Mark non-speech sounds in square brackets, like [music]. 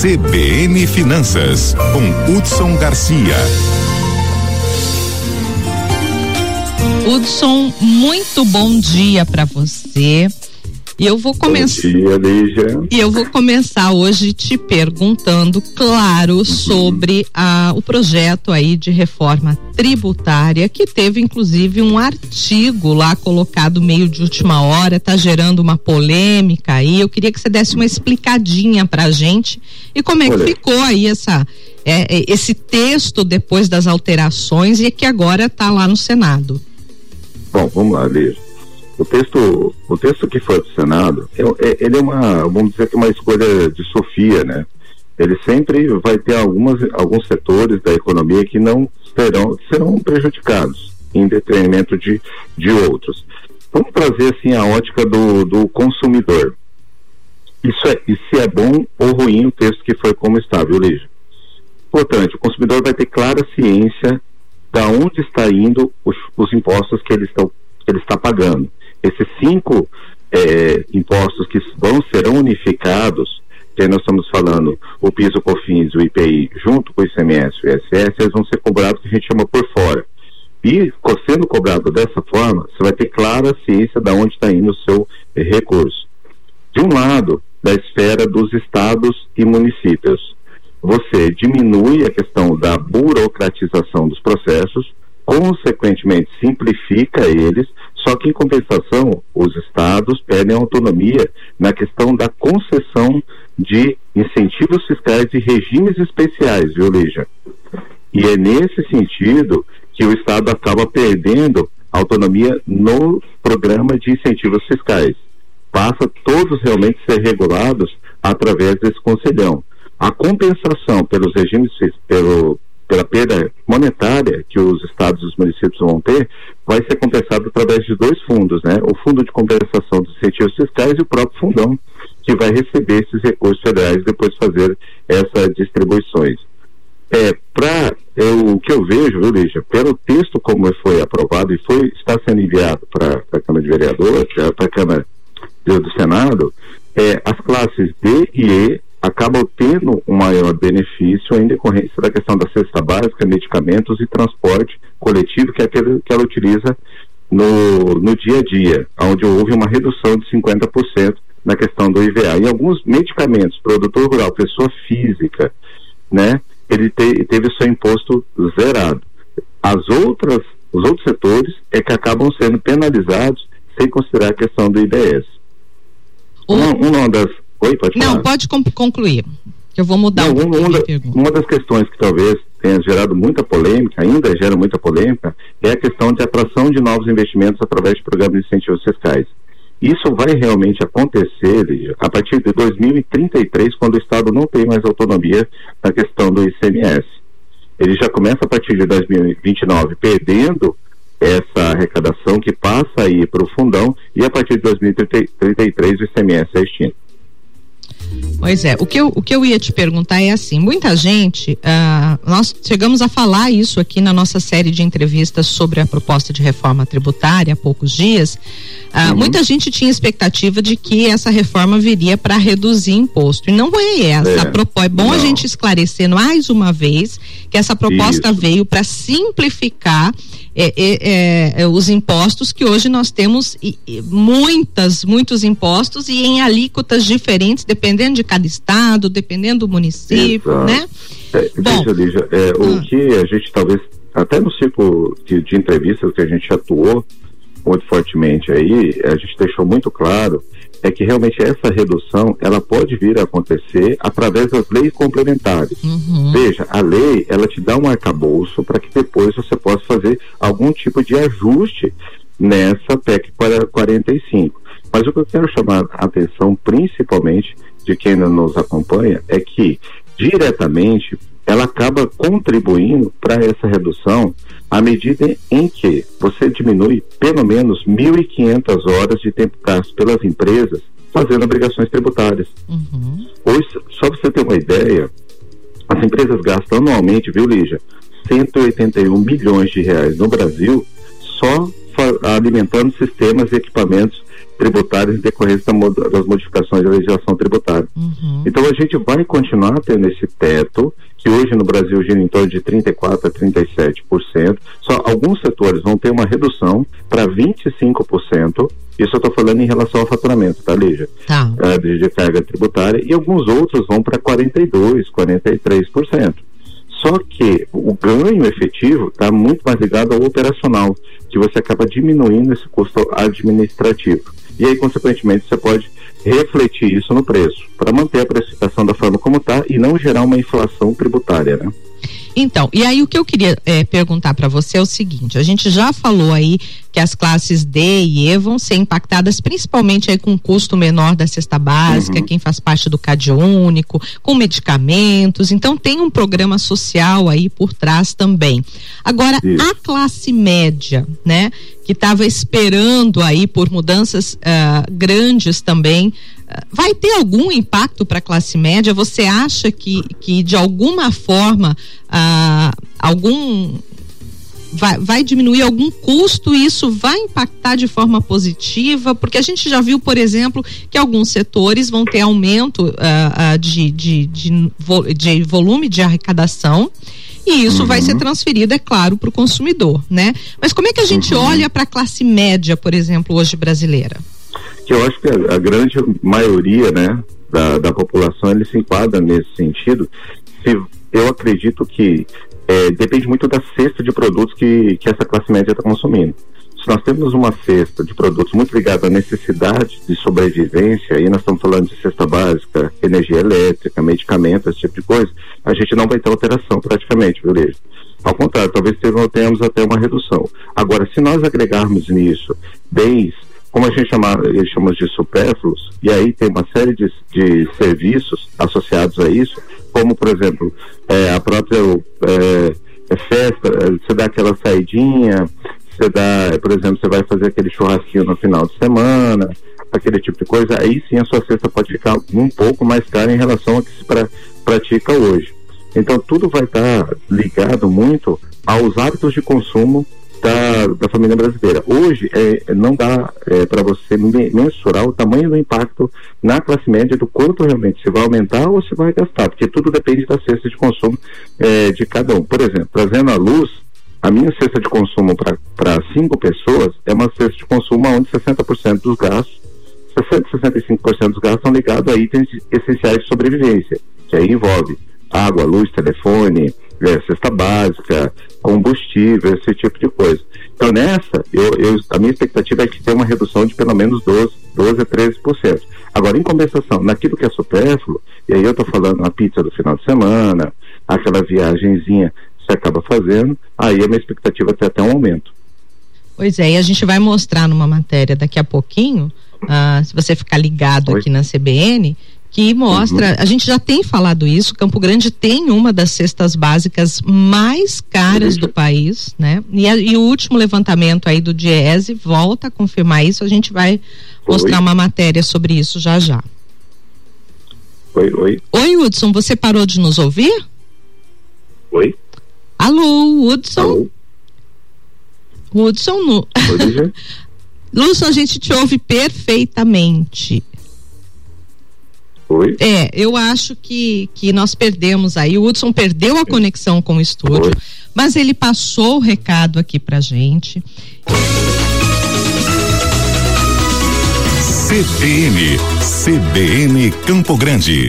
CBN Finanças, com Hudson Garcia. Hudson, muito bom dia para você. E eu vou começar. E eu vou começar hoje te perguntando, claro, uhum. sobre a, o projeto aí de reforma tributária, que teve inclusive um artigo lá colocado meio de última hora, tá gerando uma polêmica aí. Eu queria que você desse uma explicadinha pra gente e como é Olha. que ficou aí essa é, é, esse texto depois das alterações e que agora tá lá no Senado. Bom, vamos lá, Lígia o texto, o texto que foi do Senado, é, é, ele é uma, vamos dizer que uma escolha de Sofia, né? Ele sempre vai ter algumas, alguns setores da economia que não serão, serão prejudicados em detrimento de, de outros. Vamos trazer assim a ótica do, do consumidor. Isso é, e se é bom ou ruim o texto que foi como está, viu, Lígia? Portanto, o consumidor vai ter clara ciência da onde está indo os, os impostos que ele, está, que ele está pagando esses cinco é, impostos que vão serão unificados, que nós estamos falando o PIS, o COFINS, o IPI, junto com o ICMS e o ISS, eles vão ser cobrados que a gente chama por fora. E sendo cobrado dessa forma, você vai ter clara ciência de onde está indo o seu recurso. De um lado, da esfera dos estados e municípios, você diminui a questão da burocratização dos processos, consequentemente simplifica eles, só que em compensação os estados perdem autonomia na questão da concessão de incentivos fiscais e regimes especiais, viu, Lígia? E é nesse sentido que o estado acaba perdendo autonomia no programa de incentivos fiscais. Passa todos realmente ser regulados através desse conselhão. A compensação pelos regimes pelo pela perda monetária que os estados e os municípios vão ter, vai ser compensado através de dois fundos, né? O Fundo de Compensação dos Incentivos Fiscais e o próprio fundão, que vai receber esses recursos federais depois de fazer essas distribuições. É, para o que eu vejo, viu, Lígia, pelo texto como foi aprovado e foi está sendo enviado para a Câmara de Vereadores, para a Câmara do Senado, é, as classes D e E acabam tendo um maior benefício em decorrência da questão da cesta básica, medicamentos e transporte coletivo, que é aquele que ela utiliza no, no dia a dia, onde houve uma redução de 50% na questão do IVA. Em alguns medicamentos, produtor rural, pessoa física, né, ele te, teve o seu imposto zerado. As outras, os outros setores é que acabam sendo penalizados sem considerar a questão do IBS. Uma, uma das Oi, pode falar. Não, pode concluir. Eu vou mudar Não, um uma, uma das questões que talvez tenha gerado muita polêmica, ainda gera muita polêmica, é a questão de atração de novos investimentos através de programas de incentivos fiscais. Isso vai realmente acontecer a partir de 2033, quando o Estado não tem mais autonomia na questão do ICMS. Ele já começa a partir de 2029 perdendo essa arrecadação que passa aí para o fundão e a partir de 2033 o ICMS é extinto. Pois é, o que, eu, o que eu ia te perguntar é assim, muita gente, uh, nós chegamos a falar isso aqui na nossa série de entrevistas sobre a proposta de reforma tributária há poucos dias, uh, uhum. muita gente tinha expectativa de que essa reforma viria para reduzir imposto, e não é essa é, a proposta, é bom não. a gente esclarecer mais uma vez que essa proposta isso. veio para simplificar é, é, é, os impostos que hoje nós temos muitas, muitos impostos e em alíquotas diferentes, dependendo de cada estado, dependendo do município, Exato. né? É, Bom, veja, Lígia, é, o ah. que a gente talvez, até no ciclo de, de entrevistas que a gente atuou muito fortemente aí, a gente deixou muito claro é que realmente essa redução ela pode vir a acontecer através das leis complementares. Uhum. Veja, a lei ela te dá um arcabouço para que depois você possa fazer algum tipo de ajuste nessa PEC 45. Mas o que eu quero chamar a atenção, principalmente de quem nos acompanha, é que diretamente ela acaba contribuindo para essa redução à medida em que você diminui pelo menos 1.500 horas de tempo gasto pelas empresas fazendo obrigações tributárias. Uhum. Hoje, só para você ter uma ideia, as empresas gastam anualmente, viu, Lígia, 181 milhões de reais no Brasil só alimentando sistemas e equipamentos tributárias em decorrência das modificações da legislação tributária. Uhum. Então a gente vai continuar tendo esse teto, que hoje no Brasil gira em torno de 34% a 37%. Só alguns setores vão ter uma redução para 25%. Isso eu estou falando em relação ao faturamento, tá, Lígia? Tá. É, de carga tributária. E alguns outros vão para 42%, 43%. Só que o ganho efetivo está muito mais ligado ao operacional, que você acaba diminuindo esse custo administrativo. E aí, consequentemente, você pode refletir isso no preço, para manter a precificação da forma como está e não gerar uma inflação tributária, né? Então, e aí o que eu queria é, perguntar para você é o seguinte: a gente já falou aí que as classes D e E vão ser impactadas principalmente aí com custo menor da cesta básica, uhum. quem faz parte do CAD único, com medicamentos. Então tem um programa social aí por trás também. Agora, Isso. a classe média, né, que estava esperando aí por mudanças uh, grandes também, vai ter algum impacto para a classe média? Você acha que, que de alguma forma ah, algum vai, vai diminuir algum custo e isso vai impactar de forma positiva? Porque a gente já viu, por exemplo, que alguns setores vão ter aumento ah, ah, de, de, de, de volume de arrecadação e isso uhum. vai ser transferido, é claro, para o consumidor, né? Mas como é que a gente uhum. olha para a classe média, por exemplo, hoje brasileira? que eu acho que a, a grande maioria, né, da, da população, ele se enquadra nesse sentido. Se, eu acredito que é, depende muito da cesta de produtos que, que essa classe média está consumindo. Se nós temos uma cesta de produtos muito ligada à necessidade de sobrevivência, aí nós estamos falando de cesta básica, energia elétrica, medicamentos, esse tipo de coisa, a gente não vai ter alteração praticamente, beleza? Ao contrário, talvez tenhamos até uma redução. Agora, se nós agregarmos nisso bens como a gente chama, eles chamam de supérfluos, e aí tem uma série de, de serviços associados a isso, como, por exemplo, é, a própria é, é festa, é, você dá aquela saidinha, você dá, por exemplo, você vai fazer aquele churrasquinho no final de semana, aquele tipo de coisa, aí sim a sua cesta pode ficar um pouco mais cara em relação ao que se pra, pratica hoje. Então tudo vai estar tá ligado muito aos hábitos de consumo da, da família brasileira. Hoje, é, não dá é, para você mensurar o tamanho do impacto na classe média do quanto realmente se vai aumentar ou se vai gastar, porque tudo depende da cesta de consumo é, de cada um. Por exemplo, trazendo a luz, a minha cesta de consumo para cinco pessoas é uma cesta de consumo onde 60% dos gastos, 60, 65% dos gastos estão ligados a itens essenciais de sobrevivência, que aí envolve água, luz, telefone, é, cesta básica, combustível, esse tipo de coisa. Então, nessa, eu, eu, a minha expectativa é que tenha uma redução de pelo menos 12, 12 a 13%. Agora, em compensação, naquilo que é supérfluo, e aí eu estou falando a pizza do final de semana, aquela viagenzinha você acaba fazendo, aí a minha expectativa é ter até um aumento. Pois é, e a gente vai mostrar numa matéria daqui a pouquinho, uh, se você ficar ligado Oi? aqui na CBN, que mostra, uhum. a gente já tem falado isso, Campo Grande tem uma das cestas básicas mais caras uhum. do país, né? E, a, e, o último levantamento aí do Diese volta a confirmar isso, a gente vai mostrar oi. uma matéria sobre isso já já. Oi, oi. Oi, Hudson, você parou de nos ouvir? Oi. Alô, Hudson? Alô. Hudson, no... [laughs] Lúcio, a gente te ouve perfeitamente. Oi? É, eu acho que, que nós perdemos aí. O Hudson perdeu a conexão com o estúdio, Oi? mas ele passou o recado aqui pra gente. CBN, CBN Campo Grande.